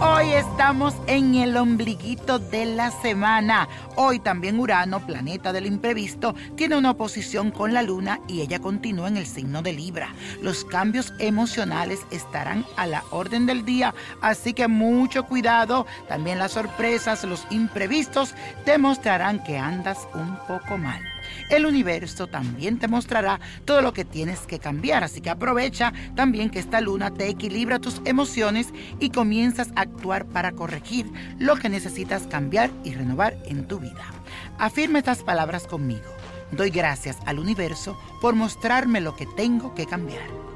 hoy estamos en el ombliguito de la semana. Hoy también Urano, planeta del imprevisto, tiene una oposición con la luna y ella continúa en el signo de Libra. Los cambios emocionales estarán a la orden del día, así que mucho cuidado. También las sorpresas, los imprevistos te mostrarán que andas un poco mal el universo también te mostrará todo lo que tienes que cambiar. Así que aprovecha también que esta luna te equilibra tus emociones y comienzas a actuar para corregir lo que necesitas cambiar y renovar en tu vida. Afirma estas palabras conmigo. Doy gracias al universo por mostrarme lo que tengo que cambiar.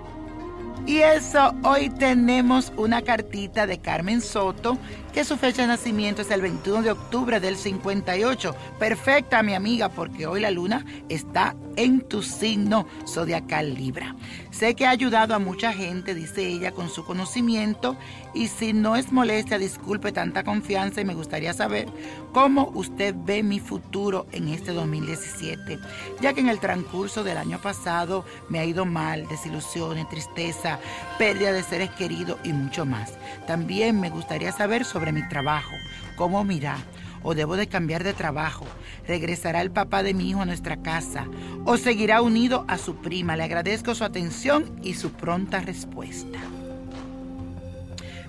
Y eso, hoy tenemos una cartita de Carmen Soto, que su fecha de nacimiento es el 21 de octubre del 58. Perfecta, mi amiga, porque hoy la luna está en tu signo zodiacal Libra. Sé que ha ayudado a mucha gente, dice ella, con su conocimiento. Y si no es molestia, disculpe tanta confianza y me gustaría saber cómo usted ve mi futuro en este 2017. Ya que en el transcurso del año pasado me ha ido mal, desilusiones, tristeza pérdida de seres queridos y mucho más. También me gustaría saber sobre mi trabajo, cómo mirar, o debo de cambiar de trabajo, regresará el papá de mi hijo a nuestra casa, o seguirá unido a su prima. Le agradezco su atención y su pronta respuesta.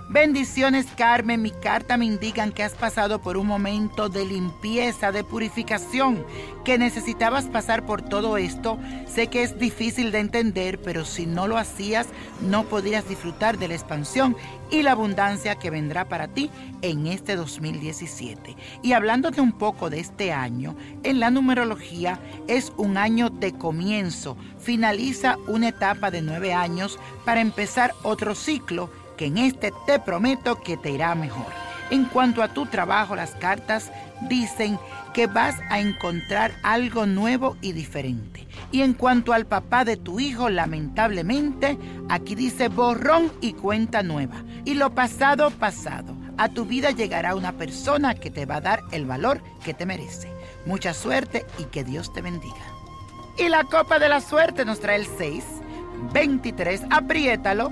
Bendiciones Carmen, mi carta me indican que has pasado por un momento de limpieza, de purificación, que necesitabas pasar por todo esto. Sé que es difícil de entender, pero si no lo hacías, no podrías disfrutar de la expansión y la abundancia que vendrá para ti en este 2017. Y hablándote un poco de este año, en la numerología es un año de comienzo. Finaliza una etapa de nueve años para empezar otro ciclo que en este te prometo que te irá mejor. En cuanto a tu trabajo, las cartas dicen que vas a encontrar algo nuevo y diferente. Y en cuanto al papá de tu hijo, lamentablemente, aquí dice borrón y cuenta nueva. Y lo pasado, pasado. A tu vida llegará una persona que te va a dar el valor que te merece. Mucha suerte y que Dios te bendiga. Y la copa de la suerte nos trae el 6, 23, apriétalo.